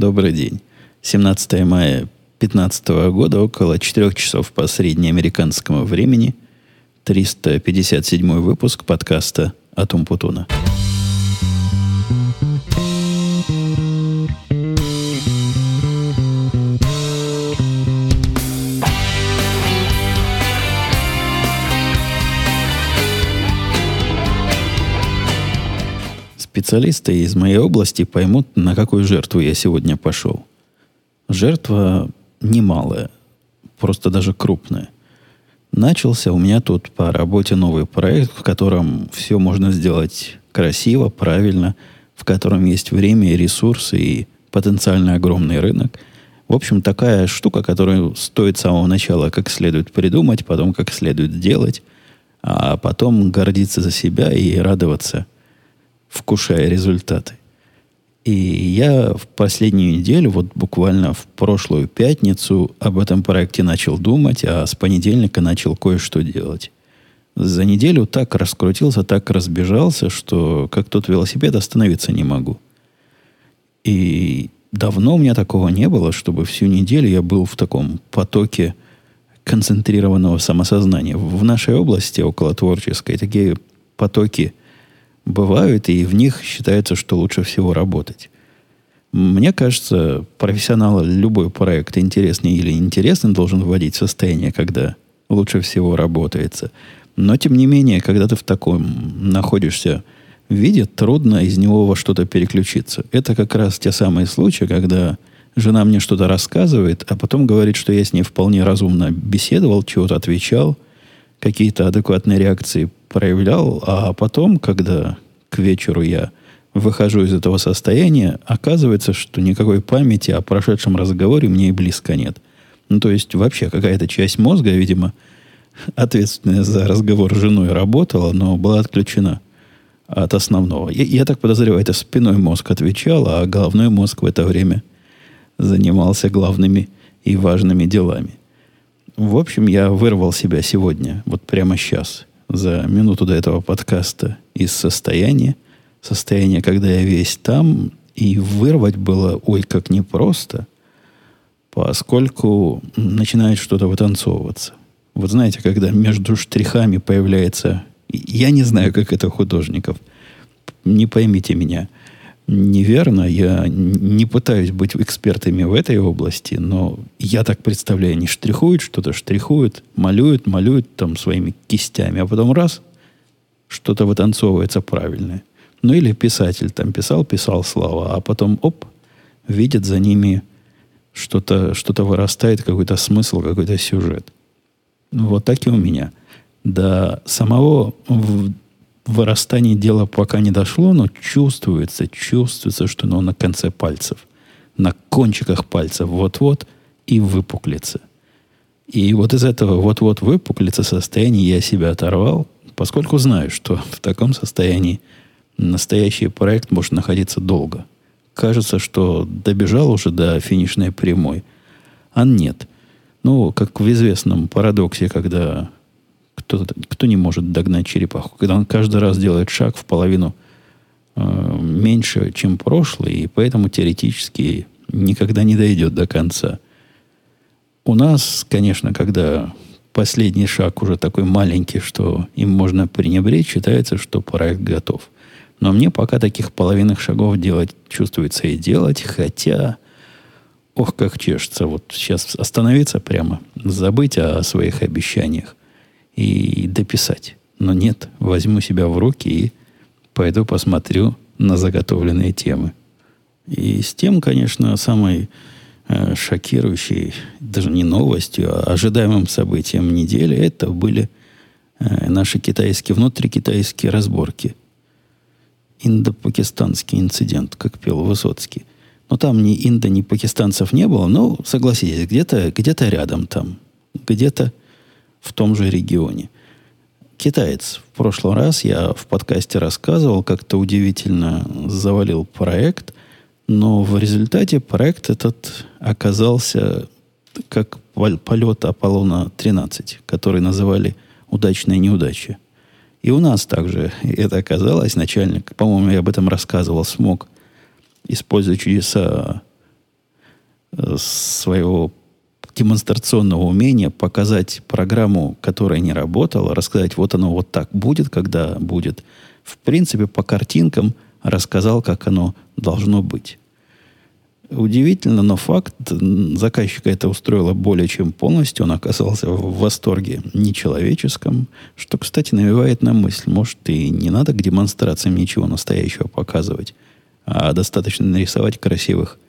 Добрый день. 17 мая 2015 года, около 4 часов по среднеамериканскому времени, 357 выпуск подкаста «Атум Путуна». Специалисты из моей области поймут, на какую жертву я сегодня пошел. Жертва немалая, просто даже крупная. Начался у меня тут по работе новый проект, в котором все можно сделать красиво, правильно, в котором есть время и ресурсы, и потенциально огромный рынок. В общем, такая штука, которую стоит с самого начала как следует придумать, потом как следует делать, а потом гордиться за себя и радоваться – вкушая результаты. И я в последнюю неделю, вот буквально в прошлую пятницу, об этом проекте начал думать, а с понедельника начал кое-что делать. За неделю так раскрутился, так разбежался, что как тот велосипед остановиться не могу. И давно у меня такого не было, чтобы всю неделю я был в таком потоке концентрированного самосознания. В нашей области, около творческой, такие потоки бывают, и в них считается, что лучше всего работать. Мне кажется, профессионал любой проект интересный или интересный должен вводить состояние, когда лучше всего работается. Но, тем не менее, когда ты в таком находишься виде, трудно из него во что-то переключиться. Это как раз те самые случаи, когда жена мне что-то рассказывает, а потом говорит, что я с ней вполне разумно беседовал, чего-то отвечал, какие-то адекватные реакции проявлял, а потом, когда к вечеру я выхожу из этого состояния, оказывается, что никакой памяти о прошедшем разговоре мне и близко нет. Ну, то есть, вообще какая-то часть мозга, видимо, ответственная за разговор с женой работала, но была отключена от основного. Я, я так подозреваю, это спиной мозг отвечал, а головной мозг в это время занимался главными и важными делами. В общем, я вырвал себя сегодня, вот прямо сейчас, за минуту до этого подкаста из состояния, состояния, когда я весь там, и вырвать было, ой, как непросто, поскольку начинает что-то вытанцовываться. Вот знаете, когда между штрихами появляется... Я не знаю, как это художников. Не поймите меня – неверно. Я не пытаюсь быть экспертами в этой области, но я так представляю, они штрихуют что-то, штрихуют, малюют, малюют там своими кистями, а потом раз, что-то вытанцовывается правильное. Ну или писатель там писал, писал слова, а потом оп, видит за ними что-то что вырастает, какой-то смысл, какой-то сюжет. Вот так и у меня. До самого вырастании дело пока не дошло, но чувствуется, чувствуется, что оно на конце пальцев, на кончиках пальцев вот-вот и выпуклится. И вот из этого вот-вот выпуклится состояния я себя оторвал, поскольку знаю, что в таком состоянии настоящий проект может находиться долго. Кажется, что добежал уже до финишной прямой, а нет. Ну, как в известном парадоксе, когда кто, кто не может догнать черепаху? Когда он каждый раз делает шаг в половину э, меньше, чем прошлый, и поэтому теоретически никогда не дойдет до конца. У нас, конечно, когда последний шаг уже такой маленький, что им можно пренебречь, считается, что проект готов. Но мне пока таких половинных шагов делать, чувствуется и делать, хотя, ох, как чешется, вот сейчас остановиться прямо, забыть о своих обещаниях и дописать. Но нет, возьму себя в руки и пойду посмотрю на заготовленные темы. И с тем, конечно, самой э, шокирующей, даже не новостью, а ожидаемым событием недели, это были э, наши китайские, внутрикитайские разборки. Индо-пакистанский инцидент, как пел Высоцкий. Но там ни индо, ни пакистанцев не было, но, согласитесь, где-то где рядом там, где-то в том же регионе. Китаец. В прошлый раз я в подкасте рассказывал, как-то удивительно завалил проект, но в результате проект этот оказался как полет Аполлона-13, который называли «удачная неудача». И у нас также это оказалось. Начальник, по-моему, я об этом рассказывал, смог, используя чудеса э, своего демонстрационного умения показать программу, которая не работала, рассказать, вот оно вот так будет, когда будет. В принципе, по картинкам рассказал, как оно должно быть. Удивительно, но факт, заказчика это устроило более чем полностью. Он оказался в восторге нечеловеческом, что, кстати, навевает на мысль, может, и не надо к демонстрациям ничего настоящего показывать, а достаточно нарисовать красивых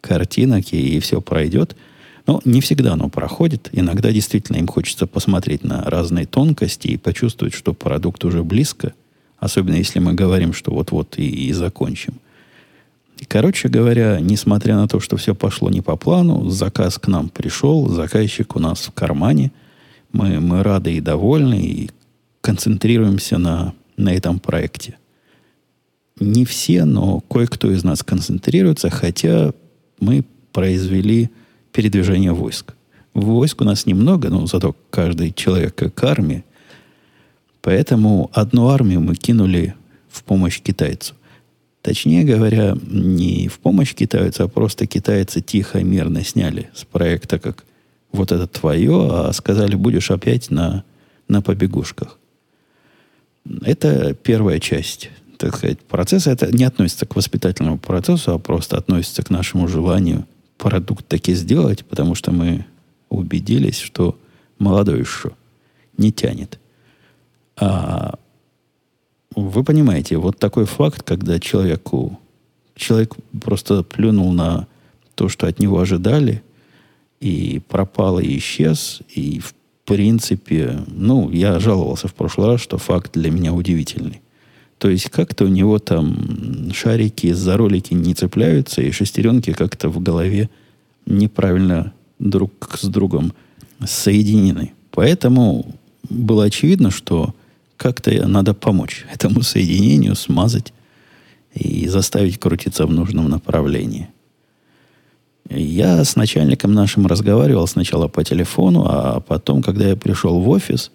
картинок, и, и все пройдет. Но не всегда оно проходит. Иногда действительно им хочется посмотреть на разные тонкости и почувствовать, что продукт уже близко, особенно если мы говорим, что вот-вот и, и закончим – Короче говоря, несмотря на то, что все пошло не по плану, заказ к нам пришел, заказчик у нас в кармане. Мы, мы рады и довольны, и концентрируемся на, на этом проекте. Не все, но кое-кто из нас концентрируется, хотя мы произвели передвижение войск. Войск у нас немного, но зато каждый человек как армия. Поэтому одну армию мы кинули в помощь китайцу. Точнее говоря, не в помощь китайцу, а просто китайцы тихо, мирно сняли с проекта, как вот это твое, а сказали, будешь опять на, на побегушках. Это первая часть, так сказать, процесса. Это не относится к воспитательному процессу, а просто относится к нашему желанию продукт таки сделать, потому что мы убедились, что молодой еще не тянет. А вы понимаете, вот такой факт, когда человеку, человек просто плюнул на то, что от него ожидали, и пропал, и исчез, и в принципе, ну, я жаловался в прошлый раз, что факт для меня удивительный. То есть как-то у него там шарики за ролики не цепляются, и шестеренки как-то в голове неправильно друг с другом соединены. Поэтому было очевидно, что как-то надо помочь этому соединению, смазать и заставить крутиться в нужном направлении. Я с начальником нашим разговаривал сначала по телефону, а потом, когда я пришел в офис,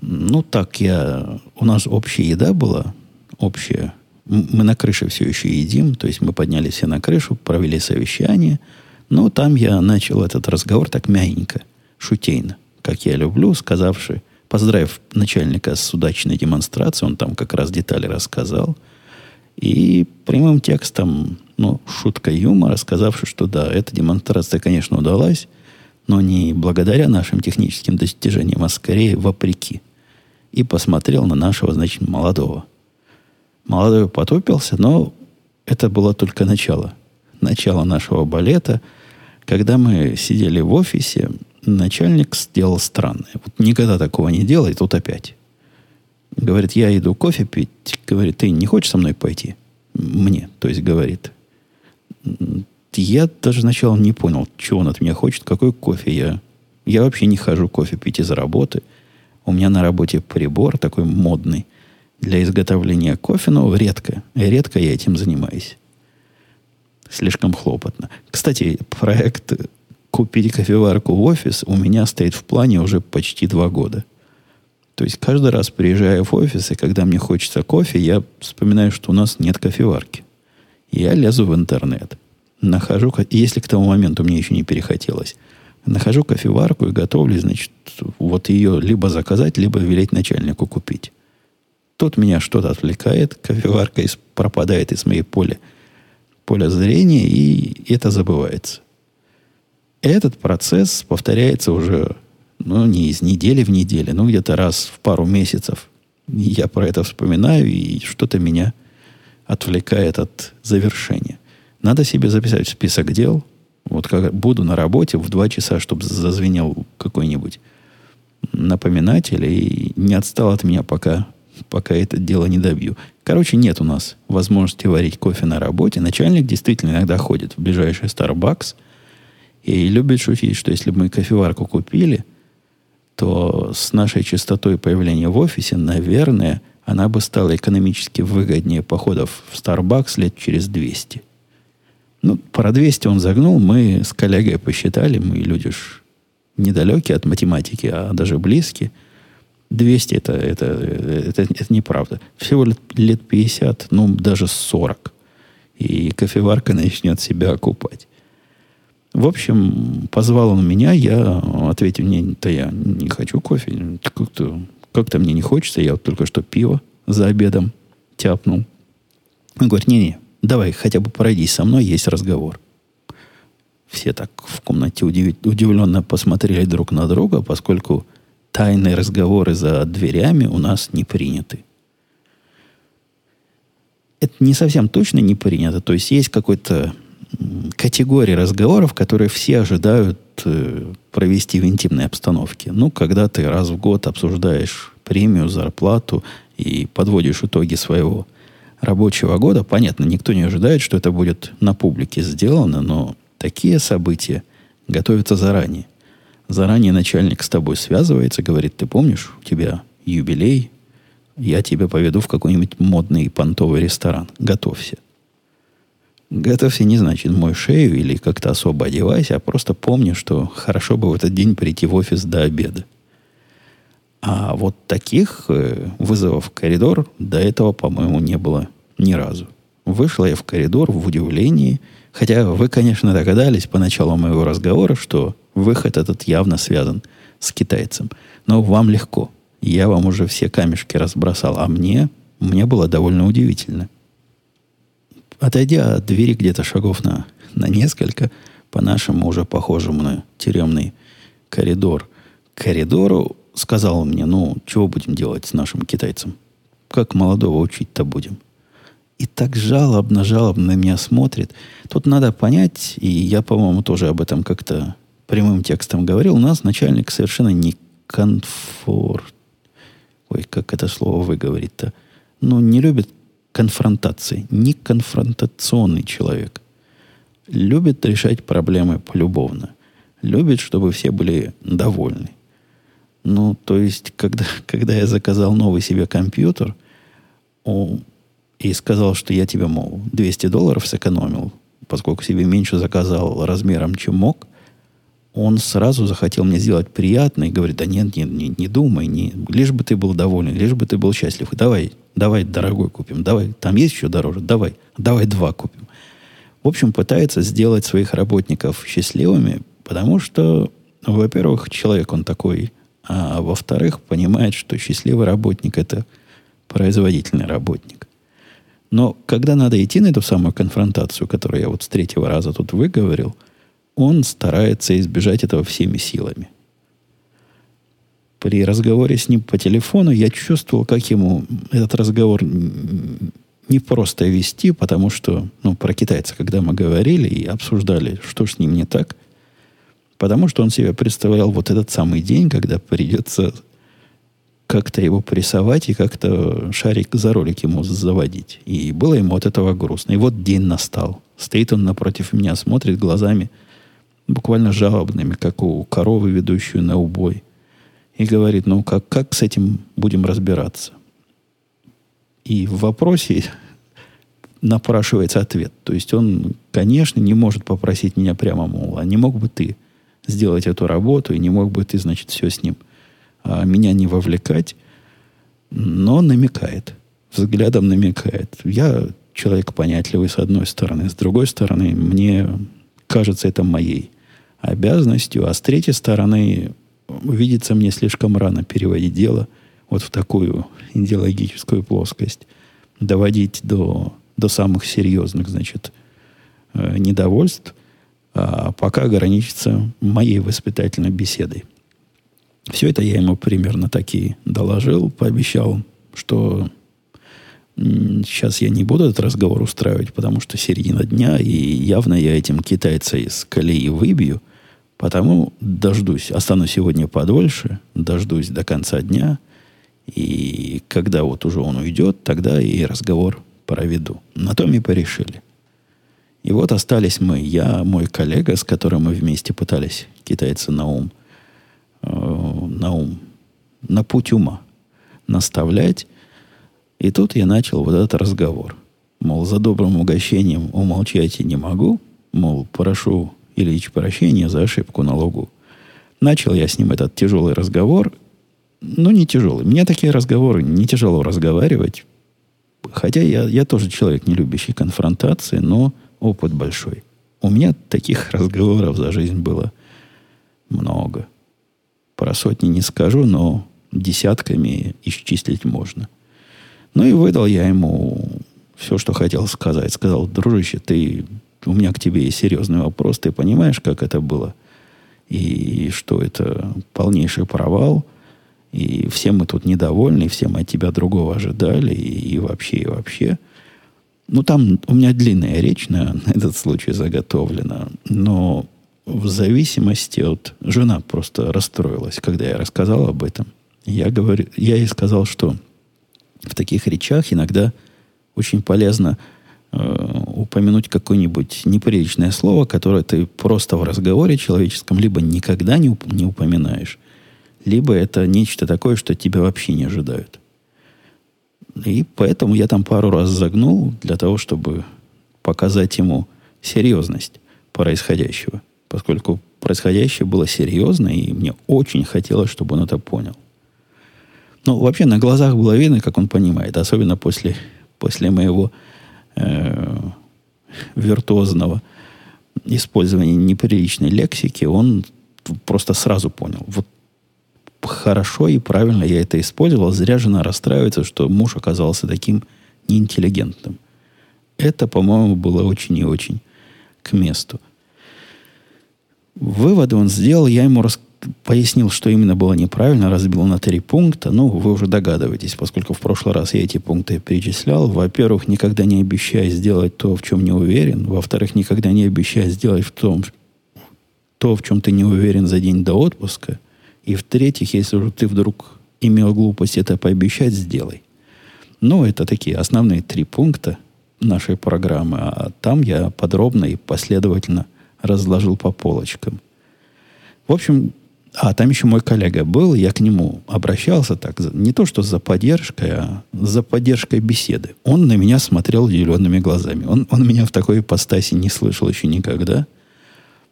ну так я... У нас общая еда была, общая. Мы на крыше все еще едим, то есть мы поднялись все на крышу, провели совещание. Но там я начал этот разговор так мягенько, шутейно, как я люблю, сказавши, поздравив начальника с удачной демонстрацией, он там как раз детали рассказал. И прямым текстом, ну, шутка юмора, сказавши, что да, эта демонстрация, конечно, удалась, но не благодаря нашим техническим достижениям, а скорее вопреки. И посмотрел на нашего, значит, молодого. Молодой потупился, но это было только начало. Начало нашего балета. Когда мы сидели в офисе, начальник сделал странное. Вот никогда такого не делает, тут опять. Говорит, я иду кофе пить. Говорит, ты не хочешь со мной пойти? Мне, то есть говорит. Я даже сначала не понял, чего он от меня хочет, какой кофе я. Я вообще не хожу кофе пить из работы. У меня на работе прибор такой модный для изготовления кофе, но редко. Редко я этим занимаюсь. Слишком хлопотно. Кстати, проект купить кофеварку в офис у меня стоит в плане уже почти два года. То есть каждый раз приезжая в офис, и когда мне хочется кофе, я вспоминаю, что у нас нет кофеварки. Я лезу в интернет. Нахожу, если к тому моменту мне еще не перехотелось, нахожу кофеварку и готовлю, значит, вот ее либо заказать, либо велеть начальнику купить. Тут меня что-то отвлекает, кофеварка из, пропадает из моей поля, поля зрения, и это забывается. Этот процесс повторяется уже, ну, не из недели в неделю, ну, где-то раз в пару месяцев. Я про это вспоминаю, и что-то меня отвлекает от завершения. Надо себе записать в список дел. Вот как буду на работе в два часа, чтобы зазвенел какой-нибудь напоминатель и не отстал от меня, пока, пока это дело не добью. Короче, нет у нас возможности варить кофе на работе. Начальник действительно иногда ходит в ближайший Starbucks – и любит шутить, что если бы мы кофеварку купили, то с нашей частотой появления в офисе, наверное, она бы стала экономически выгоднее походов в Starbucks лет через 200. Ну, про 200 он загнул, мы с коллегой посчитали, мы люди ж недалекие от математики, а даже близкие. 200 это, это, это, это неправда. Всего лет, лет 50, ну, даже 40. И кофеварка начнет себя окупать. В общем, позвал он меня, я ответил, нет, я не хочу кофе. Как-то, как-то мне не хочется, я вот только что пиво за обедом тяпнул. Он говорит, не-не, давай хотя бы пройдись со мной, есть разговор. Все так в комнате удивленно посмотрели друг на друга, поскольку тайные разговоры за дверями у нас не приняты. Это не совсем точно не принято. То есть есть какой-то категории разговоров, которые все ожидают э, провести в интимной обстановке. Ну, когда ты раз в год обсуждаешь премию, зарплату и подводишь итоги своего рабочего года, понятно, никто не ожидает, что это будет на публике сделано, но такие события готовятся заранее. Заранее начальник с тобой связывается, говорит, ты помнишь, у тебя юбилей, я тебя поведу в какой-нибудь модный понтовый ресторан. Готовься. Готовься не значит мой шею или как-то особо одевайся, а просто помни, что хорошо бы в этот день прийти в офис до обеда. А вот таких э, вызовов в коридор до этого, по-моему, не было ни разу. Вышла я в коридор в удивлении, хотя вы, конечно, догадались по началу моего разговора, что выход этот явно связан с китайцем. Но вам легко. Я вам уже все камешки разбросал, а мне, мне было довольно удивительно – Отойдя от двери где-то шагов на, на несколько, по нашему уже похожему на тюремный коридор, коридору сказал мне, ну, чего будем делать с нашим китайцем? Как молодого учить-то будем? И так жалобно, жалобно на меня смотрит. Тут надо понять, и я, по-моему, тоже об этом как-то прямым текстом говорил, у нас начальник совершенно не конфорт. Ой, как это слово выговорить-то? Ну, не любит конфронтации, не конфронтационный человек. Любит решать проблемы полюбовно. Любит, чтобы все были довольны. Ну, то есть, когда, когда я заказал новый себе компьютер он, и сказал, что я тебе, мол, 200 долларов сэкономил, поскольку себе меньше заказал размером, чем мог, он сразу захотел мне сделать приятно и говорит, да нет, нет, не, не думай, не, лишь бы ты был доволен, лишь бы ты был счастлив. Давай, давай дорогой купим, давай, там есть еще дороже, давай, давай два купим. В общем, пытается сделать своих работников счастливыми, потому что, ну, во-первых, человек он такой, а во-вторых, понимает, что счастливый работник – это производительный работник. Но когда надо идти на эту самую конфронтацию, которую я вот с третьего раза тут выговорил – он старается избежать этого всеми силами. При разговоре с ним по телефону я чувствовал, как ему этот разговор не просто вести, потому что, ну, про китайца, когда мы говорили и обсуждали, что с ним не так, потому что он себе представлял вот этот самый день, когда придется как-то его прессовать и как-то шарик за ролик ему заводить. И было ему от этого грустно. И вот день настал. Стоит он напротив меня, смотрит глазами – буквально жалобными, как у коровы, ведущую на убой. И говорит, ну как, как с этим будем разбираться? И в вопросе напрашивается ответ. То есть он, конечно, не может попросить меня прямо, мол, а не мог бы ты сделать эту работу, и не мог бы ты, значит, все с ним а, меня не вовлекать, но намекает, взглядом намекает. Я человек понятливый с одной стороны, с другой стороны, мне кажется это моей обязанностью, а с третьей стороны, видится мне слишком рано переводить дело вот в такую идеологическую плоскость, доводить до, до самых серьезных, значит, э, недовольств, а пока ограничиться моей воспитательной беседой. Все это я ему примерно так и доложил, пообещал, что сейчас я не буду этот разговор устраивать, потому что середина дня, и явно я этим китайца из колеи выбью, Потому дождусь, останусь сегодня подольше, дождусь до конца дня, и когда вот уже он уйдет, тогда и разговор проведу. На том и порешили. И вот остались мы, я, мой коллега, с которым мы вместе пытались китайца на ум, э, на ум, на путь ума наставлять. И тут я начал вот этот разговор. Мол, за добрым угощением умолчать я не могу. Мол, прошу Ильич прощения за ошибку на логу. Начал я с ним этот тяжелый разговор. Ну, не тяжелый. Мне такие разговоры не тяжело разговаривать. Хотя я, я тоже человек, не любящий конфронтации, но опыт большой. У меня таких разговоров за жизнь было много. Про сотни не скажу, но десятками исчислить можно. Ну и выдал я ему все, что хотел сказать. Сказал, дружище, ты, у меня к тебе есть серьезный вопрос. Ты понимаешь, как это было? И что это полнейший провал. И все мы тут недовольны, все мы от тебя другого ожидали. И, и вообще, и вообще. Ну, там у меня длинная речь на, на этот случай заготовлена. Но в зависимости от... Жена просто расстроилась, когда я рассказал об этом. Я, говорю, я ей сказал, что в таких речах иногда очень полезно упомянуть какое-нибудь неприличное слово, которое ты просто в разговоре человеческом либо никогда не, уп- не упоминаешь, либо это нечто такое, что тебя вообще не ожидают. И поэтому я там пару раз загнул для того, чтобы показать ему серьезность происходящего поскольку происходящее было серьезно, и мне очень хотелось, чтобы он это понял. Ну, вообще на глазах было видно, как он понимает, особенно после, после моего э, виртуозного использования неприличной лексики, он просто сразу понял. Вот хорошо и правильно я это использовал. Зря жена расстраивается, что муж оказался таким неинтеллигентным. Это, по-моему, было очень и очень к месту. Выводы он сделал, я ему рас... пояснил, что именно было неправильно, разбил на три пункта. Ну, вы уже догадываетесь, поскольку в прошлый раз я эти пункты перечислял. Во-первых, никогда не обещай сделать то, в чем не уверен. Во-вторых, никогда не обещай сделать в том, то, в чем ты не уверен за день до отпуска. И в-третьих, если уже ты вдруг имел глупость это пообещать, сделай. Ну, это такие основные три пункта нашей программы. А там я подробно и последовательно – разложил по полочкам. В общем, а там еще мой коллега был, я к нему обращался так, не то что за поддержкой, а за поддержкой беседы. Он на меня смотрел зелеными глазами. Он, он меня в такой ипостаси не слышал еще никогда,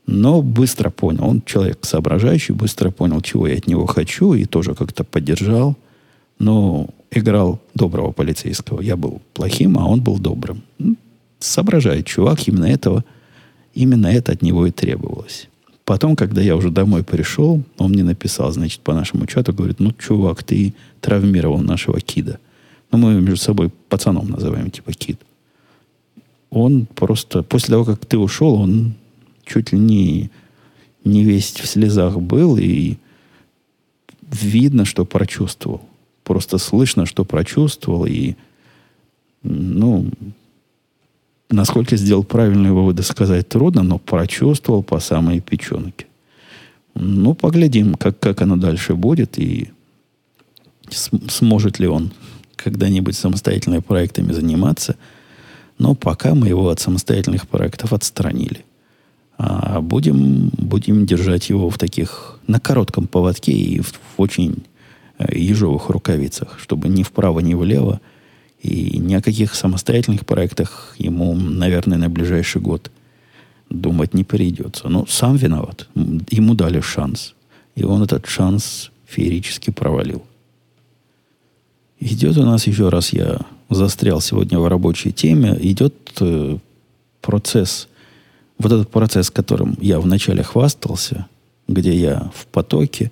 но быстро понял. Он человек соображающий, быстро понял, чего я от него хочу, и тоже как-то поддержал. Но играл доброго полицейского. Я был плохим, а он был добрым. Соображает чувак, именно этого – Именно это от него и требовалось. Потом, когда я уже домой пришел, он мне написал, значит, по нашему чату, говорит, ну, чувак, ты травмировал нашего кида. Ну, мы между собой пацаном называем, типа, кид. Он просто, после того, как ты ушел, он чуть ли не, не весь в слезах был, и видно, что прочувствовал. Просто слышно, что прочувствовал, и, ну, Насколько сделал правильные выводы, сказать трудно, но прочувствовал по самой печенке. Ну, поглядим, как, как оно дальше будет и сможет ли он когда-нибудь самостоятельными проектами заниматься. Но пока мы его от самостоятельных проектов отстранили. А будем, будем держать его в таких, на коротком поводке и в, в очень э, ежовых рукавицах, чтобы ни вправо, ни влево и ни о каких самостоятельных проектах ему, наверное, на ближайший год думать не придется. Но сам виноват. Ему дали шанс. И он этот шанс феерически провалил. Идет у нас еще раз, я застрял сегодня в рабочей теме, идет э, процесс, вот этот процесс, которым я вначале хвастался, где я в потоке,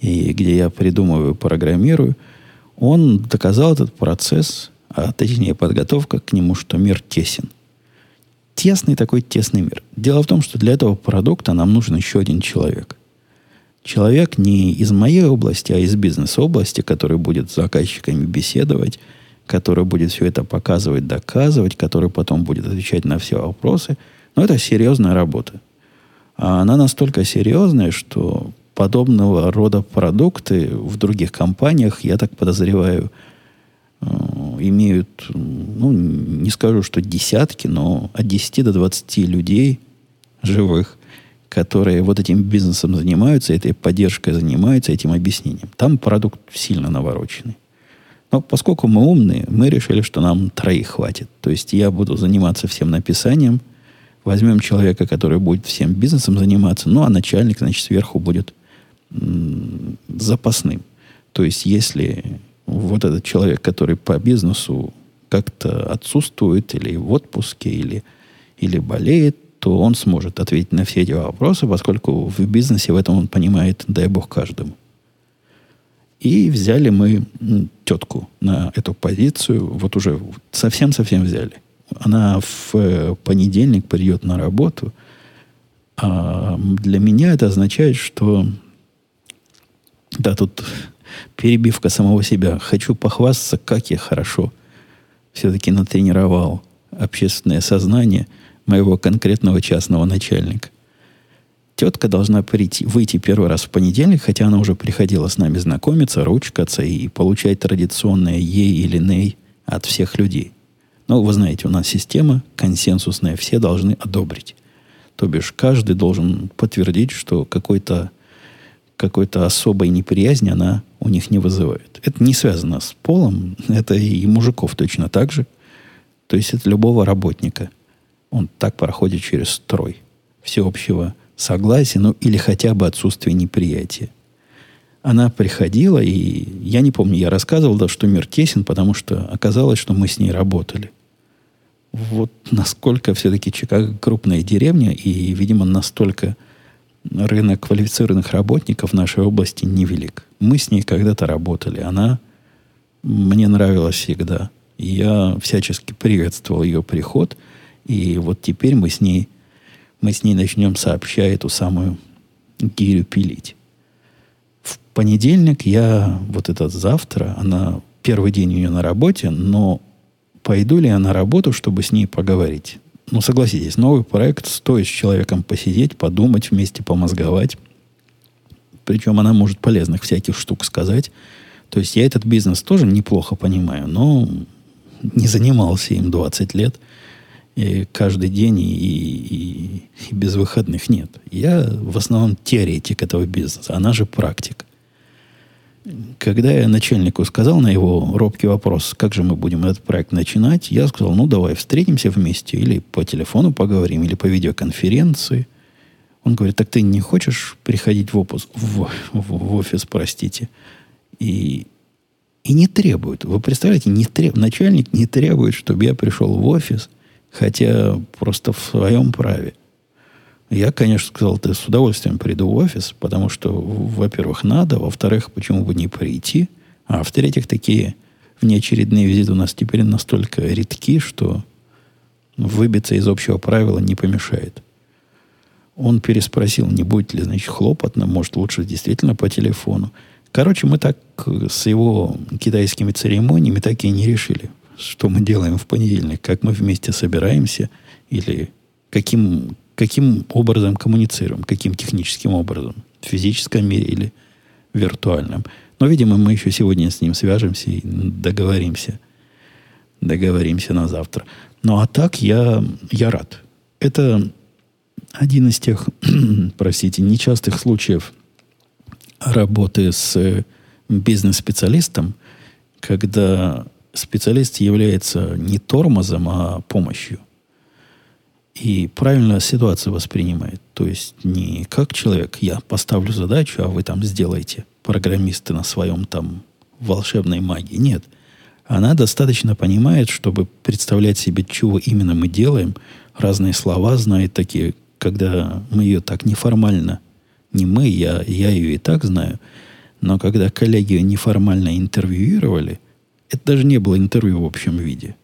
и где я придумываю, программирую, он доказал этот процесс а точнее подготовка к нему, что мир тесен. Тесный такой тесный мир. Дело в том, что для этого продукта нам нужен еще один человек. Человек не из моей области, а из бизнес-области, который будет с заказчиками беседовать, который будет все это показывать, доказывать, который потом будет отвечать на все вопросы. Но это серьезная работа. А она настолько серьезная, что подобного рода продукты в других компаниях, я так подозреваю, имеют, ну, не скажу, что десятки, но от 10 до 20 людей живых, которые вот этим бизнесом занимаются, этой поддержкой занимаются, этим объяснением. Там продукт сильно навороченный. Но поскольку мы умные, мы решили, что нам троих хватит. То есть я буду заниматься всем написанием, возьмем человека, который будет всем бизнесом заниматься, ну а начальник, значит, сверху будет м- запасным. То есть если вот этот человек, который по бизнесу как-то отсутствует или в отпуске, или, или болеет, то он сможет ответить на все эти вопросы, поскольку в бизнесе в этом он понимает, дай бог, каждому. И взяли мы тетку на эту позицию, вот уже совсем-совсем взяли. Она в э, понедельник придет на работу, а для меня это означает, что да, тут перебивка самого себя. Хочу похвастаться, как я хорошо все-таки натренировал общественное сознание моего конкретного частного начальника. Тетка должна прийти, выйти первый раз в понедельник, хотя она уже приходила с нами знакомиться, ручкаться и получать традиционное ей или ней от всех людей. Но вы знаете, у нас система консенсусная, все должны одобрить. То бишь, каждый должен подтвердить, что какой-то какой-то особой неприязни она у них не вызывает. Это не связано с полом, это и мужиков точно так же. То есть это любого работника. Он так проходит через строй всеобщего согласия, ну или хотя бы отсутствие неприятия. Она приходила, и я не помню, я рассказывал, да, что мир тесен, потому что оказалось, что мы с ней работали. Вот насколько все-таки Чикаго крупная деревня, и, видимо, настолько рынок квалифицированных работников в нашей области невелик. Мы с ней когда-то работали. Она мне нравилась всегда. Я всячески приветствовал ее приход. И вот теперь мы с ней, мы с ней начнем сообща эту самую гирю пилить. В понедельник я, вот этот завтра, она первый день у нее на работе, но пойду ли я на работу, чтобы с ней поговорить? Ну, согласитесь, новый проект стоит с человеком посидеть, подумать вместе, помозговать. Причем она может полезных всяких штук сказать. То есть я этот бизнес тоже неплохо понимаю, но не занимался им 20 лет. И каждый день и, и, и без выходных нет. Я в основном теоретик этого бизнеса, она же практик. Когда я начальнику сказал на его робкий вопрос, как же мы будем этот проект начинать, я сказал, ну давай встретимся вместе, или по телефону поговорим, или по видеоконференции. Он говорит, так ты не хочешь приходить в, опус, в, в, в офис, простите, и, и не требует. Вы представляете, не треб, начальник не требует, чтобы я пришел в офис, хотя просто в своем праве. Я, конечно, сказал, ты с удовольствием приду в офис, потому что, во-первых, надо, во-вторых, почему бы не прийти, а в-третьих, такие внеочередные визиты у нас теперь настолько редки, что выбиться из общего правила не помешает. Он переспросил, не будет ли, значит, хлопотно, может, лучше действительно по телефону. Короче, мы так с его китайскими церемониями так и не решили, что мы делаем в понедельник, как мы вместе собираемся или каким, каким образом коммуницируем, каким техническим образом, в физическом мире или виртуальном. Но, видимо, мы еще сегодня с ним свяжемся и договоримся. Договоримся на завтра. Ну, а так я, я рад. Это один из тех, простите, нечастых случаев работы с бизнес-специалистом, когда специалист является не тормозом, а помощью – и правильно ситуацию воспринимает. То есть не как человек, я поставлю задачу, а вы там сделаете, программисты на своем там волшебной магии. Нет. Она достаточно понимает, чтобы представлять себе, чего именно мы делаем. Разные слова знает такие, когда мы ее так неформально, не мы, я, я ее и так знаю, но когда коллеги неформально интервьюировали, это даже не было интервью в общем виде –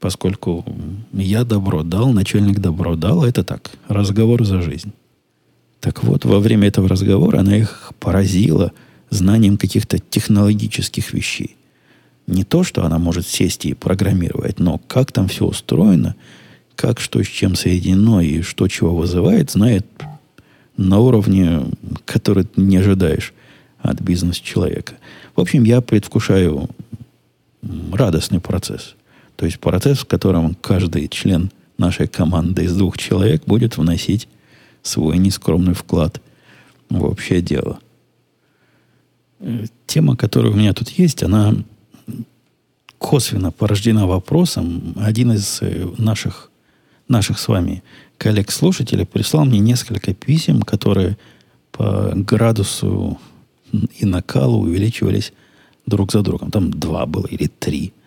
поскольку я добро дал, начальник добро дал, это так, разговор за жизнь. Так вот, во время этого разговора она их поразила знанием каких-то технологических вещей. Не то, что она может сесть и программировать, но как там все устроено, как что с чем соединено и что чего вызывает, знает на уровне, который ты не ожидаешь от бизнес-человека. В общем, я предвкушаю радостный процесс – то есть процесс, в котором каждый член нашей команды из двух человек будет вносить свой нескромный вклад в общее дело. Тема, которая у меня тут есть, она косвенно порождена вопросом. Один из э, наших, наших с вами коллег-слушателей прислал мне несколько писем, которые по градусу и накалу увеличивались друг за другом. Там два было или три –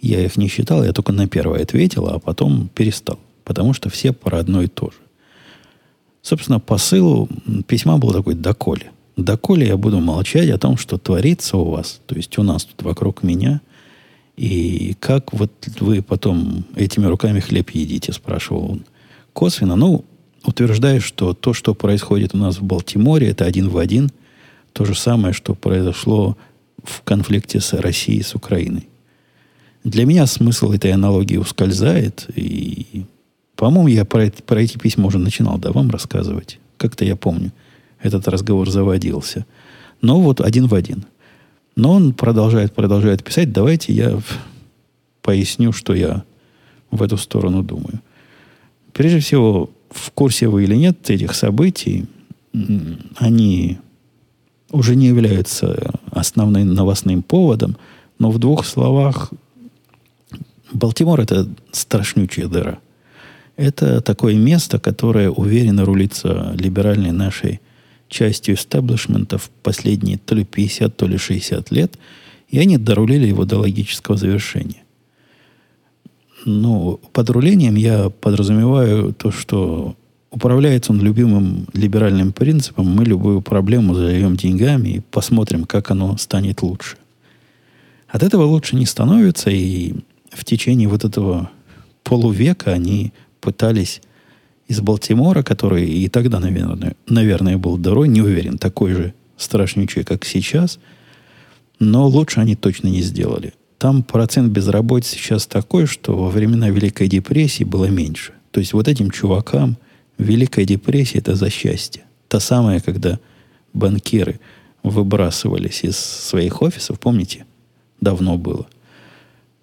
я их не считал, я только на первое ответил, а потом перестал. потому что все про одно и то же. Собственно, посылу письма был такой «доколе». Доколе я буду молчать о том, что творится у вас, то есть у нас тут вокруг меня, и как вот вы потом этими руками хлеб едите, спрашивал он. Косвенно, ну, утверждаю, что то, что происходит у нас в Балтиморе, это один в один то же самое, что произошло в конфликте с Россией, с Украиной. Для меня смысл этой аналогии ускользает, и, по-моему, я про, про эти письма уже начинал, да, вам рассказывать. Как-то я помню, этот разговор заводился. Но вот один в один. Но он продолжает, продолжает писать. Давайте я поясню, что я в эту сторону думаю. Прежде всего, в курсе вы или нет этих событий, они уже не являются основным новостным поводом, но в двух словах Балтимор – это страшнючая дыра. Это такое место, которое уверенно рулится либеральной нашей частью истеблишмента в последние то ли 50, то ли 60 лет, и они дорулили его до логического завершения. Ну, под рулением я подразумеваю то, что управляется он любимым либеральным принципом, мы любую проблему зальем деньгами и посмотрим, как оно станет лучше. От этого лучше не становится, и в течение вот этого полувека они пытались из Балтимора, который и тогда, наверное, наверное был дорой, не уверен, такой же страшнючий, как сейчас, но лучше они точно не сделали. Там процент безработицы сейчас такой, что во времена Великой депрессии было меньше. То есть вот этим чувакам Великая депрессия – это за счастье. Та самая, когда банкиры выбрасывались из своих офисов, помните? Давно было –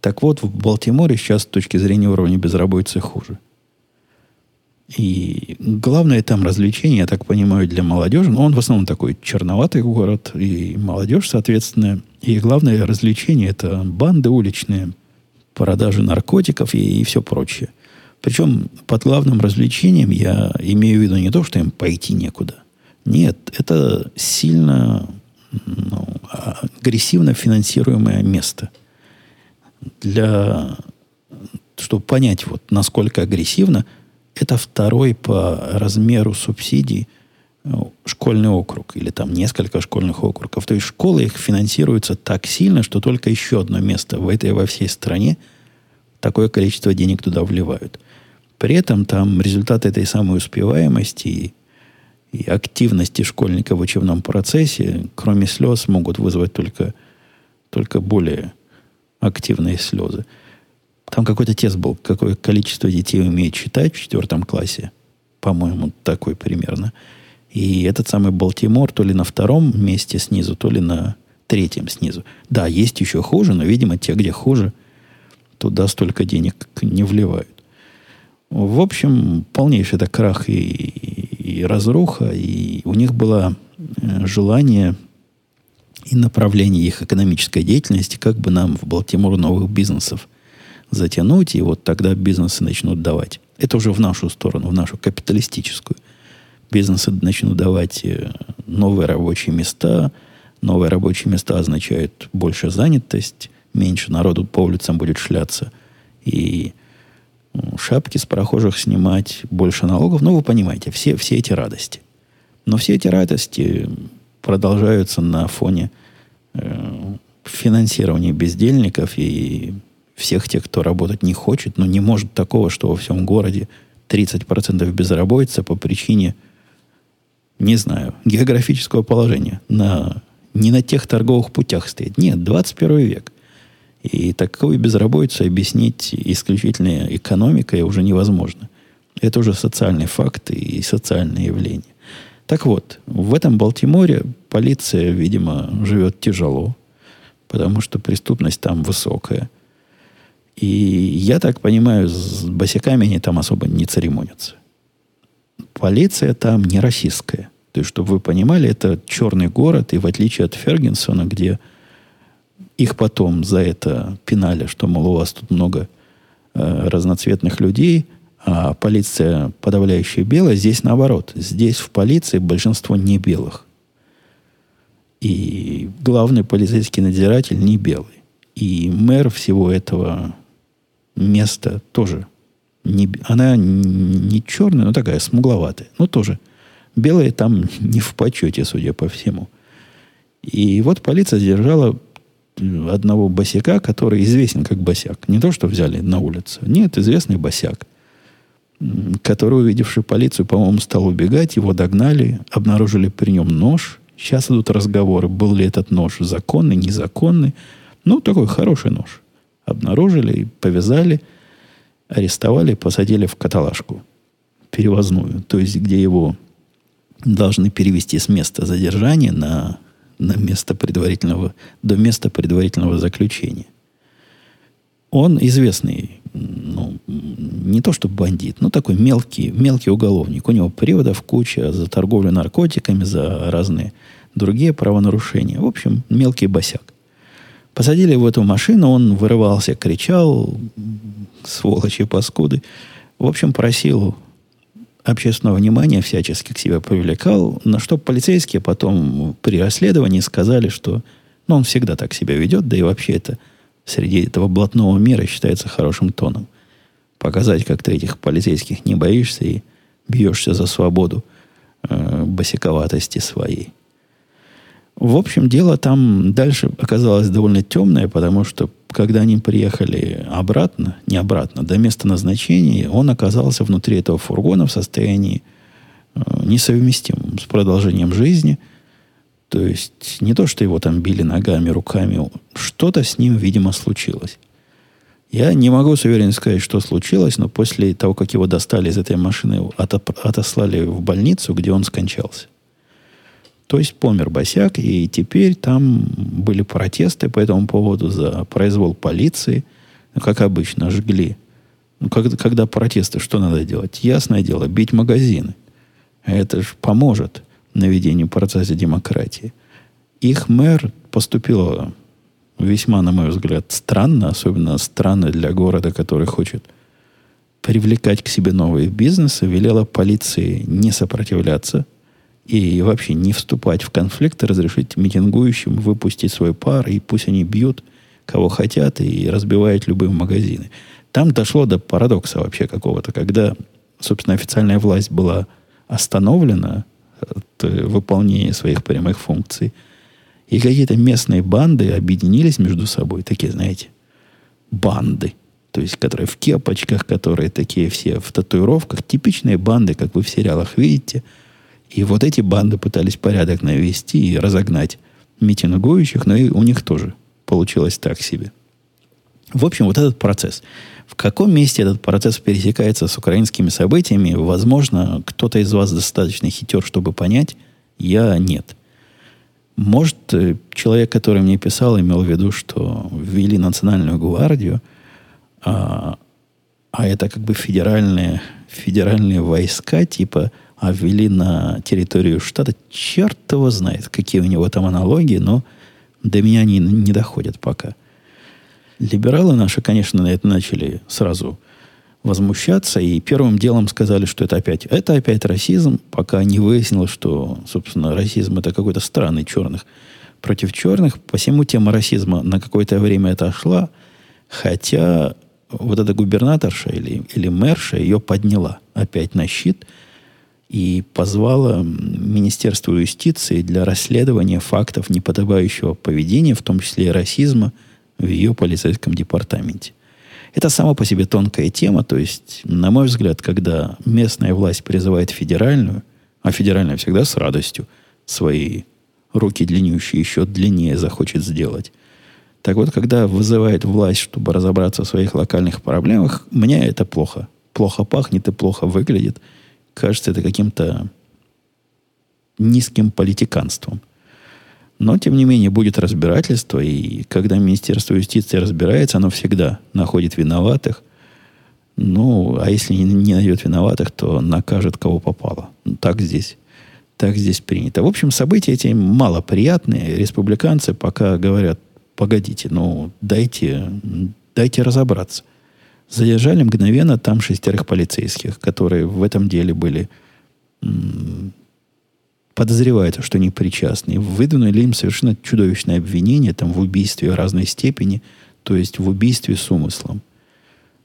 так вот, в Балтиморе сейчас с точки зрения уровня безработицы хуже. И главное там развлечение, я так понимаю, для молодежи. Но он в основном такой черноватый город, и молодежь, соответственно. И главное развлечение – это банды уличные, продажи наркотиков и, и все прочее. Причем под главным развлечением я имею в виду не то, что им пойти некуда. Нет, это сильно ну, агрессивно финансируемое место – для, чтобы понять, вот, насколько агрессивно, это второй по размеру субсидий э, школьный округ или там несколько школьных округов. То есть школы их финансируются так сильно, что только еще одно место в этой во всей стране такое количество денег туда вливают. При этом там результаты этой самой успеваемости и, и активности школьника в учебном процессе, кроме слез, могут вызвать только, только более активные слезы. Там какой-то тест был, какое количество детей умеет читать в четвертом классе. По-моему, такой примерно. И этот самый Балтимор то ли на втором месте снизу, то ли на третьем снизу. Да, есть еще хуже, но, видимо, те, где хуже, туда столько денег не вливают. В общем, полнейший это крах и, и разруха, и у них было э, желание и направление их экономической деятельности, как бы нам в Балтимор новых бизнесов затянуть, и вот тогда бизнесы начнут давать. Это уже в нашу сторону, в нашу капиталистическую. Бизнесы начнут давать э, новые рабочие места. Новые рабочие места означают больше занятость, меньше народу по улицам будет шляться. И шапки с прохожих снимать, больше налогов. Ну, вы понимаете, все, все эти радости. Но все эти радости продолжаются на фоне э, финансирования бездельников и всех тех, кто работать не хочет, но не может такого, что во всем городе 30% безработица по причине, не знаю, географического положения. На, не на тех торговых путях стоит. Нет, 21 век. И такую безработицу объяснить исключительно экономикой уже невозможно. Это уже социальный факт и социальное явление. Так вот, в этом Балтиморе полиция, видимо, живет тяжело, потому что преступность там высокая. И я так понимаю, с босиками они там особо не церемонятся. Полиция там не российская. То есть, чтобы вы понимали, это черный город, и в отличие от Фергенсона, где их потом за это пинали, что, мол, у вас тут много э, разноцветных людей – а полиция подавляющая белая, здесь наоборот. Здесь в полиции большинство не белых. И главный полицейский надзиратель не белый. И мэр всего этого места тоже Не, она не черная, но такая смугловатая. Ну, тоже. Белая там не в почете, судя по всему. И вот полиция задержала одного босяка, который известен как босяк. Не то, что взяли на улице. Нет, известный босяк, который, увидевший полицию, по-моему, стал убегать. Его догнали, обнаружили при нем нож. Сейчас идут разговоры, был ли этот нож законный, незаконный. Ну, такой хороший нож. Обнаружили, повязали, арестовали, посадили в каталажку перевозную. То есть, где его должны перевести с места задержания на на место предварительного, до места предварительного заключения. Он известный, ну, не то что бандит, но такой мелкий, мелкий уголовник. У него приводов куча за торговлю наркотиками, за разные другие правонарушения. В общем, мелкий босяк. Посадили в эту машину, он вырывался, кричал, сволочи, паскуды. В общем, просил общественного внимания всячески к себе привлекал, на что полицейские потом при расследовании сказали, что ну, он всегда так себя ведет, да и вообще это среди этого блатного мира считается хорошим тоном. Показать, как ты этих полицейских не боишься и бьешься за свободу э, босиковатости своей. В общем, дело там дальше оказалось довольно темное, потому что когда они приехали обратно, не обратно, до места назначения, он оказался внутри этого фургона в состоянии э, несовместимым с продолжением жизни. То есть не то, что его там били ногами, руками, что-то с ним, видимо, случилось. Я не могу с уверенностью сказать, что случилось, но после того, как его достали из этой машины, отослали в больницу, где он скончался. То есть помер Босяк, и теперь там были протесты по этому поводу за произвол полиции. Ну, как обычно, жгли. Ну, когда, когда протесты, что надо делать? Ясное дело, бить магазины. Это же поможет наведению процесса демократии. Их мэр поступил весьма, на мой взгляд, странно, особенно странно для города, который хочет привлекать к себе новые бизнесы, велела полиции не сопротивляться – и вообще не вступать в конфликт, разрешить митингующим выпустить свой пар, и пусть они бьют кого хотят и разбивают любые магазины. Там дошло до парадокса вообще какого-то, когда, собственно, официальная власть была остановлена от выполнения своих прямых функций, и какие-то местные банды объединились между собой, такие, знаете, банды, то есть, которые в кепочках, которые такие все в татуировках, типичные банды, как вы в сериалах видите – и вот эти банды пытались порядок навести и разогнать митингующих, но и у них тоже получилось так себе. В общем, вот этот процесс. В каком месте этот процесс пересекается с украинскими событиями, возможно, кто-то из вас достаточно хитер, чтобы понять, я нет. Может, э, человек, который мне писал, имел в виду, что ввели национальную гвардию, а, а это как бы федеральные, федеральные войска, типа а ввели на территорию штата, черт его знает, какие у него там аналогии, но до меня они не доходят пока. Либералы наши, конечно, на это начали сразу возмущаться, и первым делом сказали, что это опять, это опять расизм, пока не выяснилось, что, собственно, расизм это какой-то странный черных против черных. Посему тема расизма на какое-то время отошла, хотя вот эта губернаторша или, или мэрша ее подняла опять на щит – и позвала Министерство юстиции для расследования фактов неподобающего поведения, в том числе и расизма, в ее полицейском департаменте. Это сама по себе тонкая тема, то есть, на мой взгляд, когда местная власть призывает федеральную, а федеральная всегда с радостью свои руки длиннющие еще длиннее захочет сделать. Так вот, когда вызывает власть, чтобы разобраться в своих локальных проблемах, мне это плохо. Плохо пахнет и плохо выглядит – кажется это каким-то низким политиканством. Но, тем не менее, будет разбирательство, и когда Министерство юстиции разбирается, оно всегда находит виноватых. Ну, а если не, найдет виноватых, то накажет, кого попало. Ну, так здесь, так здесь принято. В общем, события эти малоприятные. Республиканцы пока говорят, погодите, ну, дайте, дайте разобраться – Задержали мгновенно там шестерых полицейских, которые в этом деле были подозревают, что они причастны. Выдвинули им совершенно чудовищное обвинение там, в убийстве разной степени, то есть в убийстве с умыслом.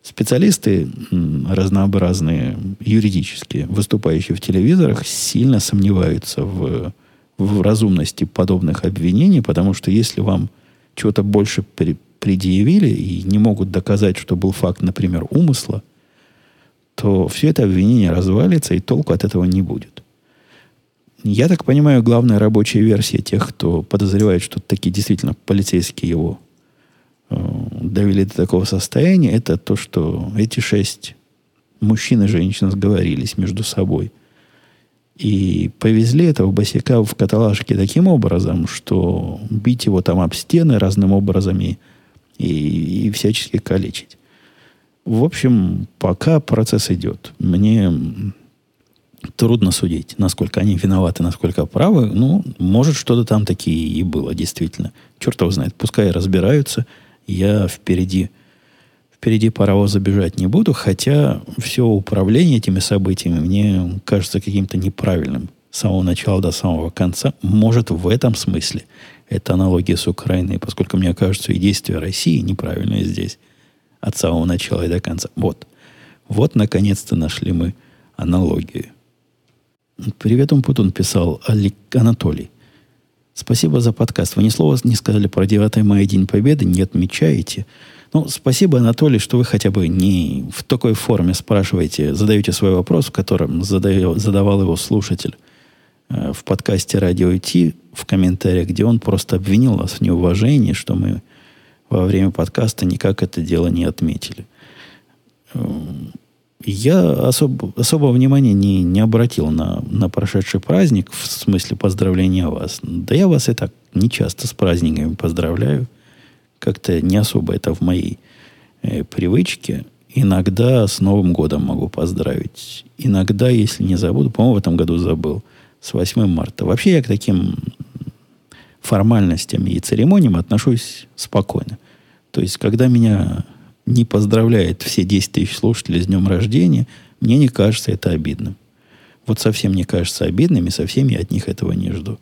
Специалисты разнообразные, юридические, выступающие в телевизорах, сильно сомневаются в, в разумности подобных обвинений, потому что если вам чего-то больше при, предъявили и не могут доказать, что был факт, например, умысла, то все это обвинение развалится, и толку от этого не будет. Я так понимаю, главная рабочая версия тех, кто подозревает, что такие действительно полицейские его э, довели до такого состояния, это то, что эти шесть мужчин и женщин сговорились между собой и повезли этого босика в каталажке таким образом, что бить его там об стены разным образом и, и, и всячески калечить. В общем, пока процесс идет. Мне трудно судить, насколько они виноваты, насколько правы. Ну, может, что-то там такие и было, действительно. Черт его знает. Пускай разбираются. Я впереди, впереди паровоза бежать не буду, хотя все управление этими событиями мне кажется каким-то неправильным с самого начала до самого конца. Может, в этом смысле это аналогия с Украиной, поскольку, мне кажется, и действия России неправильные здесь от самого начала и до конца. Вот. Вот, наконец-то, нашли мы аналогию. Привет, Умпутун, писал Алик Анатолий. Спасибо за подкаст. Вы ни слова не сказали про 9 мая, День Победы, не отмечаете. Ну, спасибо, Анатолий, что вы хотя бы не в такой форме спрашиваете, задаете свой вопрос, в котором задаю, задавал его слушатель э, в подкасте «Радио ИТ» в комментариях, где он просто обвинил нас в неуважении, что мы во время подкаста никак это дело не отметили. Я особо, особого внимания не, не обратил на, на прошедший праздник в смысле поздравления вас. Да я вас и так не часто с праздниками поздравляю. Как-то не особо это в моей э, привычке. Иногда с Новым годом могу поздравить. Иногда, если не забуду, по-моему, в этом году забыл, с 8 марта. Вообще я к таким формальностям и церемониям отношусь спокойно. То есть, когда меня не поздравляет все 10 тысяч слушателей с днем рождения, мне не кажется это обидным. Вот совсем не кажется обидным, и совсем я от них этого не жду.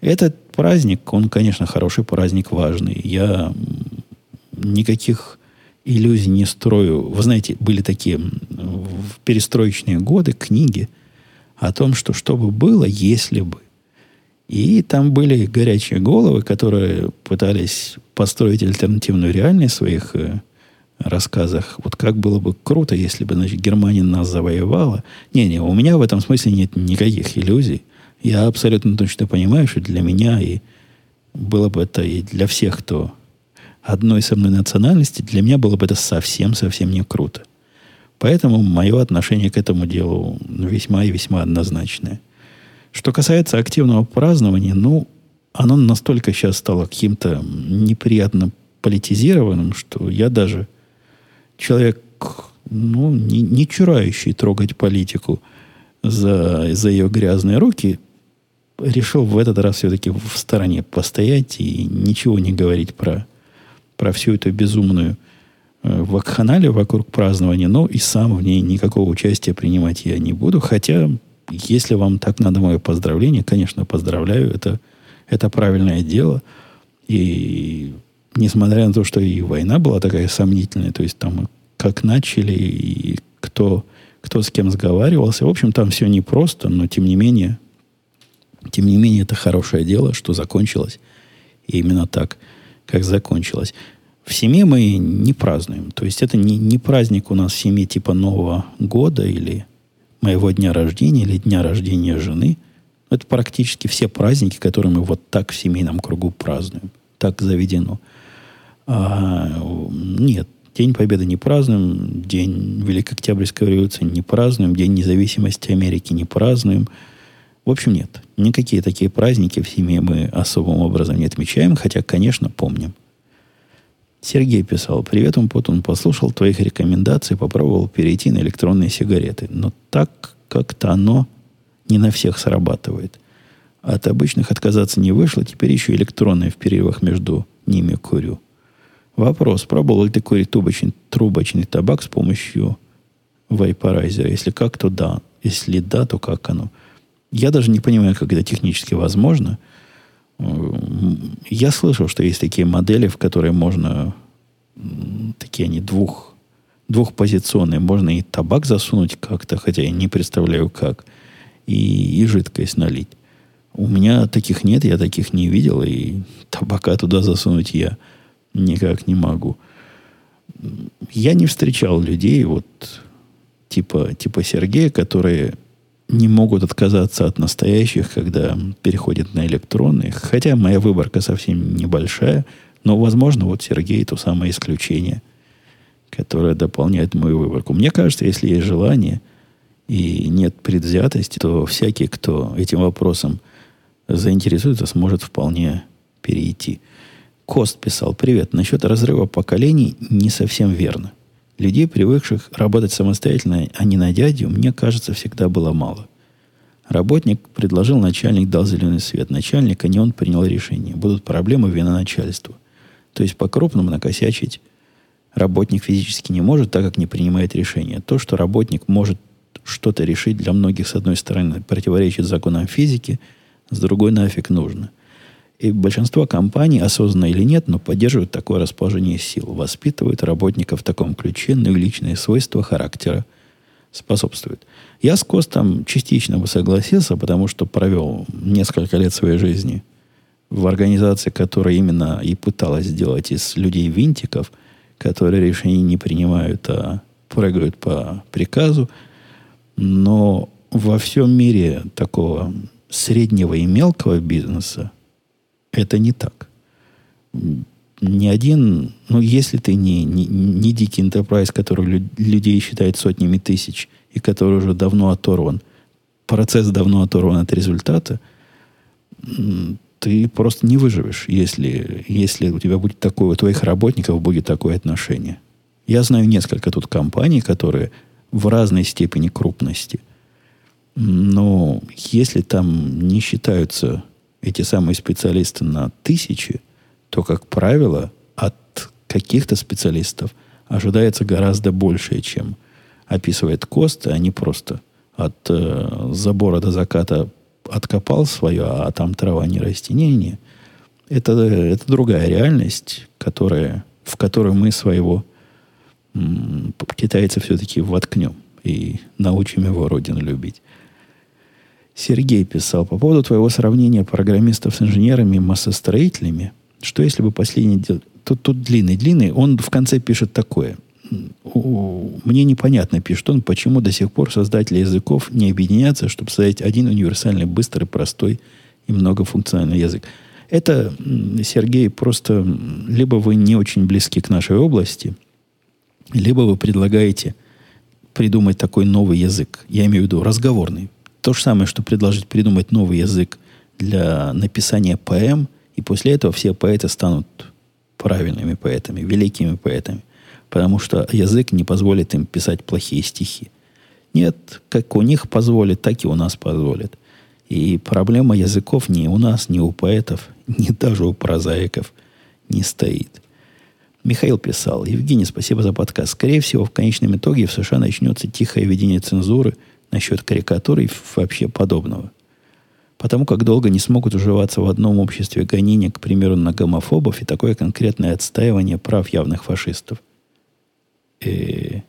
Этот праздник, он, конечно, хороший праздник, важный. Я никаких иллюзий не строю. Вы знаете, были такие в перестроечные годы книги о том, что что бы было, если бы. И там были горячие головы, которые пытались построить альтернативную реальность своих э, рассказах. Вот как было бы круто, если бы значит, Германия нас завоевала. Не-не, у меня в этом смысле нет никаких иллюзий. Я абсолютно точно понимаю, что для меня и было бы это и для всех, кто одной со мной национальности, для меня было бы это совсем-совсем не круто. Поэтому мое отношение к этому делу весьма и весьма однозначное. Что касается активного празднования, ну, оно настолько сейчас стало каким-то неприятно политизированным, что я даже человек, ну, не, не чурающий трогать политику за, за ее грязные руки, решил в этот раз все-таки в стороне постоять и ничего не говорить про, про всю эту безумную э, вакханалию вокруг празднования, но и сам в ней никакого участия принимать я не буду. Хотя, если вам так надо мое поздравление, конечно, поздравляю, это, это правильное дело. И несмотря на то, что и война была такая сомнительная, то есть там как начали и кто, кто с кем сговаривался. В общем, там все непросто, но тем не менее, тем не менее, это хорошее дело, что закончилось именно так, как закончилось. В семье мы не празднуем. То есть это не, не праздник у нас в семье типа Нового года или моего дня рождения или дня рождения жены. Это практически все праздники, которые мы вот так в семейном кругу празднуем. Так заведено. А, нет, День Победы не празднуем, День Великой Октябрьской революции не празднуем, День независимости Америки не празднуем. В общем, нет. Никакие такие праздники в семье мы особым образом не отмечаем, хотя, конечно, помним. Сергей писал, привет, он послушал твоих рекомендаций, попробовал перейти на электронные сигареты. Но так как-то оно не на всех срабатывает. От обычных отказаться не вышло, теперь еще электронные в перерывах между ними курю. Вопрос, пробовал ли ты курить трубочный, трубочный табак с помощью вейпорайзера? Если как, то да. Если да, то как оно? Я даже не понимаю, как это технически возможно. Я слышал, что есть такие модели, в которые можно такие они двух, двухпозиционные. Можно и табак засунуть как-то, хотя я не представляю как, и, и жидкость налить. У меня таких нет, я таких не видел, и табака туда засунуть я никак не могу. Я не встречал людей, вот типа, типа Сергея, которые не могут отказаться от настоящих, когда переходят на электронные. Хотя моя выборка совсем небольшая, но, возможно, вот Сергей то самое исключение, которое дополняет мою выборку. Мне кажется, если есть желание и нет предвзятости, то всякий, кто этим вопросом заинтересуется, сможет вполне перейти. Кост писал, привет, насчет разрыва поколений не совсем верно. Людей, привыкших работать самостоятельно, а не на дядю, мне кажется, всегда было мало. Работник предложил, начальник дал зеленый свет. Начальник, а не он принял решение. Будут проблемы, вина начальства. То есть по-крупному накосячить работник физически не может, так как не принимает решения. То, что работник может что-то решить для многих, с одной стороны, противоречит законам физики, с другой нафиг нужно. И большинство компаний, осознанно или нет, но поддерживают такое расположение сил, воспитывают работников в таком ключе, но и личные свойства характера способствуют. Я с Костом частично бы согласился, потому что провел несколько лет своей жизни в организации, которая именно и пыталась сделать из людей винтиков, которые решения не принимают, а прыгают по приказу. Но во всем мире такого среднего и мелкого бизнеса это не так. Ни один, ну, если ты не, не, не дикий enterprise, который люд, людей считает сотнями тысяч, и который уже давно оторван, процесс давно оторван от результата, ты просто не выживешь, если, если у тебя будет такое, у твоих работников будет такое отношение. Я знаю несколько тут компаний, которые в разной степени крупности. Но если там не считаются эти самые специалисты на тысячи, то, как правило, от каких-то специалистов ожидается гораздо большее, чем описывает Кост, не просто от э, забора до заката откопал свое, а там трава не расти. Не, не. Это, это другая реальность, которая, в которую мы своего м, китайца все-таки воткнем и научим его родину любить. Сергей писал по поводу твоего сравнения программистов с инженерами и массостроителями. Что если бы последний... Тут, тут длинный-длинный. Он в конце пишет такое. Мне непонятно, пишет он, почему до сих пор создатели языков не объединятся, чтобы создать один универсальный, быстрый, простой и многофункциональный язык. Это, Сергей, просто либо вы не очень близки к нашей области, либо вы предлагаете придумать такой новый язык. Я имею в виду разговорный. То же самое, что предложить придумать новый язык для написания поэм, и после этого все поэты станут правильными поэтами, великими поэтами. Потому что язык не позволит им писать плохие стихи. Нет, как у них позволит, так и у нас позволит. И проблема языков ни у нас, ни у поэтов, ни даже у прозаиков не стоит. Михаил писал, Евгений, спасибо за подкаст. Скорее всего, в конечном итоге в США начнется тихое ведение цензуры – насчет карикатуры и вообще подобного. Потому как долго не смогут уживаться в одном обществе гонения, к примеру, на гомофобов и такое конкретное отстаивание прав явных фашистов. Э,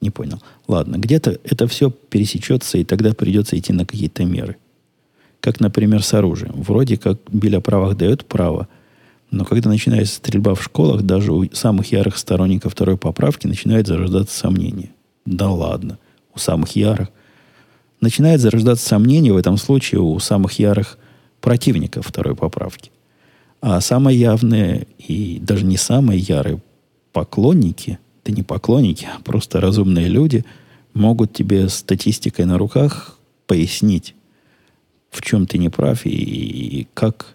не понял. Ладно, где-то это все пересечется, и тогда придется идти на какие-то меры. Как, например, с оружием. Вроде как Биль правах дает право, но когда начинается стрельба в школах, даже у самых ярых сторонников второй поправки начинает зарождаться сомнения. Да ладно, у самых ярых начинает зарождаться сомнение в этом случае у самых ярых противников второй поправки. А самые явные и даже не самые ярые поклонники, да не поклонники, а просто разумные люди, могут тебе статистикой на руках пояснить, в чем ты не прав и, и как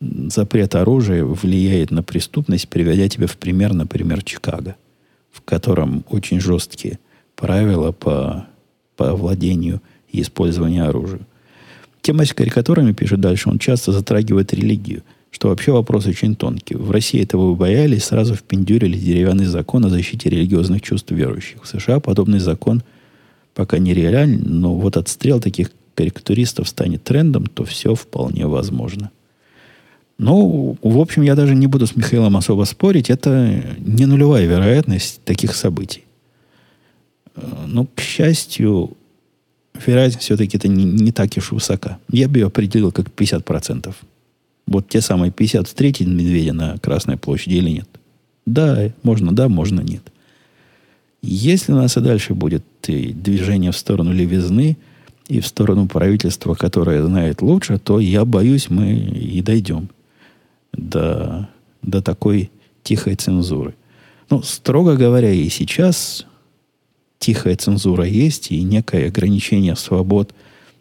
запрет оружия влияет на преступность, приводя тебя в пример, например, Чикаго, в котором очень жесткие правила по по владению и использованию оружия. Тема с карикатурами, пишет дальше, он часто затрагивает религию, что вообще вопрос очень тонкий. В России этого боялись, сразу впендюрили деревянный закон о защите религиозных чувств верующих. В США подобный закон пока не реален, но вот отстрел таких карикатуристов станет трендом, то все вполне возможно. Ну, в общем, я даже не буду с Михаилом особо спорить. Это не нулевая вероятность таких событий. Ну, к счастью, вероятность все-таки это не, не так уж высока. Я бы ее определил как 50%. Вот те самые 50 встретить медведя на Красной площади или нет? Да, можно, да, можно, нет. Если у нас и дальше будет и движение в сторону левизны и в сторону правительства, которое знает лучше, то я боюсь, мы и дойдем до, до такой тихой цензуры. Ну, строго говоря, и сейчас тихая цензура есть, и некое ограничение свобод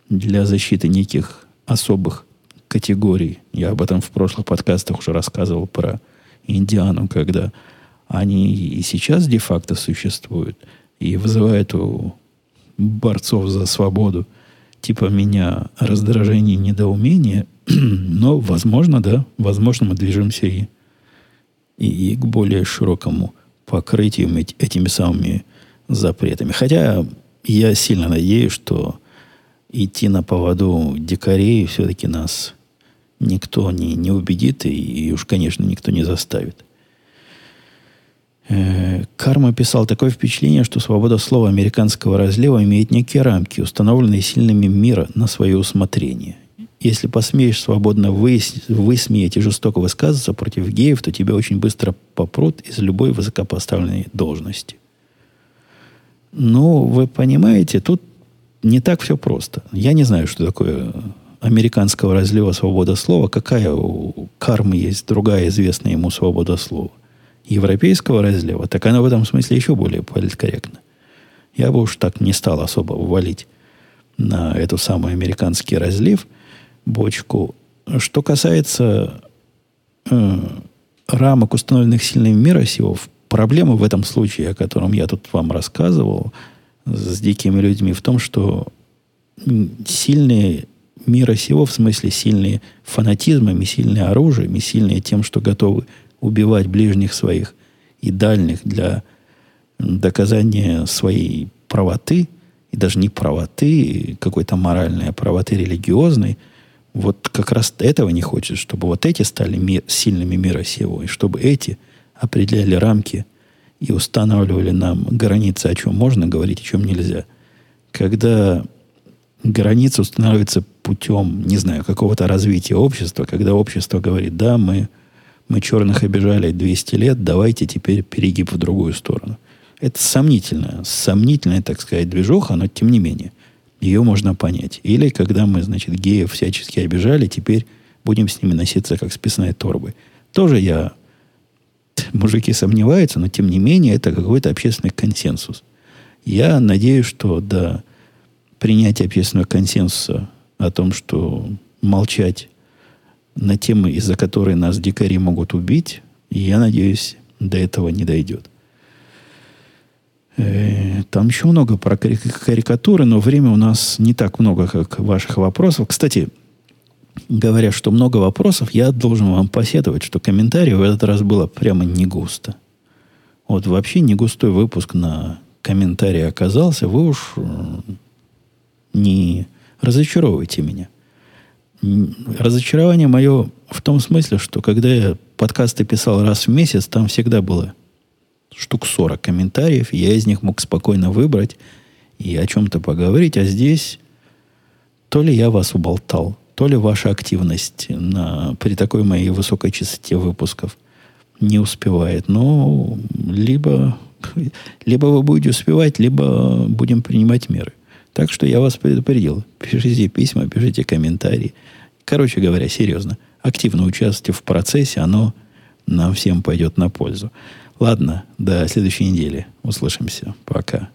для защиты неких особых категорий. Я об этом в прошлых подкастах уже рассказывал про Индиану, когда они и сейчас де-факто существуют и вызывают у борцов за свободу типа меня раздражение и недоумение, но, возможно, да, возможно, мы движемся и, и, и к более широкому покрытию этими самыми запретами. Хотя я сильно надеюсь, что идти на поводу дикарей все-таки нас никто не, не убедит, и, и уж, конечно, никто не заставит. Э, Карма писал такое впечатление, что свобода слова американского разлива имеет некие рамки, установленные сильными мира на свое усмотрение. Если посмеешь свободно выс- высмеять и жестоко высказываться против геев, то тебя очень быстро попрут из любой высокопоставленной должности. Ну, вы понимаете, тут не так все просто. Я не знаю, что такое американского разлива свобода слова, какая у кармы есть другая известная ему свобода слова. Европейского разлива, так она в этом смысле еще более политкорректна. Я бы уж так не стал особо ввалить на эту самую американский разлив бочку. Что касается э, рамок, установленных сильным мира сего, проблема в этом случае, о котором я тут вам рассказывал, с дикими людьми, в том, что сильные мира сего, в смысле сильные фанатизмами, сильные оружием и сильные тем, что готовы убивать ближних своих и дальних для доказания своей правоты, и даже не правоты какой-то моральной, а правоты религиозной, вот как раз этого не хочет, чтобы вот эти стали мир, сильными мира сего, и чтобы эти определяли рамки и устанавливали нам границы, о чем можно говорить, о чем нельзя. Когда граница устанавливается путем, не знаю, какого-то развития общества, когда общество говорит, да, мы, мы черных обижали 200 лет, давайте теперь перегиб в другую сторону. Это сомнительная, сомнительная, так сказать, движуха, но тем не менее, ее можно понять. Или когда мы, значит, геев всячески обижали, теперь будем с ними носиться, как с писаной торбой. Тоже я... Мужики сомневаются, но тем не менее это какой-то общественный консенсус. Я надеюсь, что до принятия общественного консенсуса о том, что молчать на темы, из-за которой нас дикари могут убить, я надеюсь, до этого не дойдет. Э, там еще много про карикатуры, но время у нас не так много, как ваших вопросов. Кстати, говоря, что много вопросов, я должен вам посетовать, что комментариев в этот раз было прямо не густо. Вот вообще не густой выпуск на комментарии оказался. Вы уж не разочаровывайте меня. Разочарование мое в том смысле, что когда я подкасты писал раз в месяц, там всегда было штук 40 комментариев, и я из них мог спокойно выбрать и о чем-то поговорить, а здесь то ли я вас уболтал, то ли ваша активность на, при такой моей высокой частоте выпусков не успевает. Но либо, либо вы будете успевать, либо будем принимать меры. Так что я вас предупредил. Пишите письма, пишите комментарии. Короче говоря, серьезно. Активно участвуйте в процессе, оно нам всем пойдет на пользу. Ладно, до следующей недели. Услышимся. Пока.